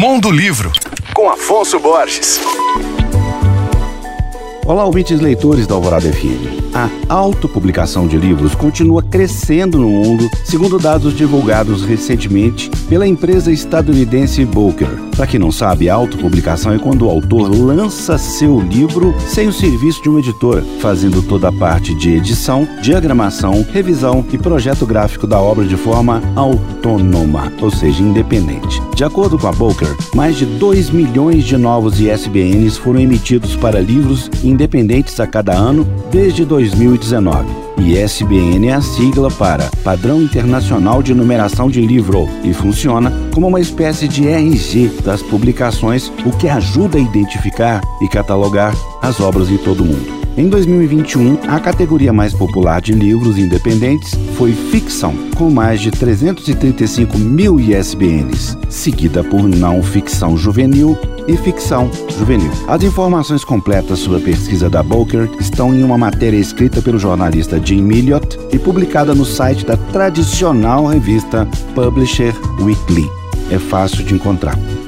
Mundo Livro, com Afonso Borges. Olá, ouvintes leitores da Alvorada FM. A autopublicação de livros continua crescendo no mundo, segundo dados divulgados recentemente pela empresa estadunidense Booker. Para quem não sabe, a autopublicação é quando o autor lança seu livro sem o serviço de uma editora, fazendo toda a parte de edição, diagramação, revisão e projeto gráfico da obra de forma autônoma, ou seja, independente. De acordo com a Booker, mais de 2 milhões de novos ISBNs foram emitidos para livros independentes a cada ano desde 2019. ISBN é a sigla para Padrão Internacional de Numeração de Livro e funciona como uma espécie de RG das publicações, o que ajuda a identificar e catalogar as obras em todo o mundo. Em 2021, a categoria mais popular de livros independentes foi ficção, com mais de 335 mil ISBNs, seguida por não ficção juvenil e ficção juvenil. As informações completas sobre a pesquisa da Booker estão em uma matéria escrita pelo jornalista Jim Milliot e publicada no site da tradicional revista Publisher Weekly. É fácil de encontrar.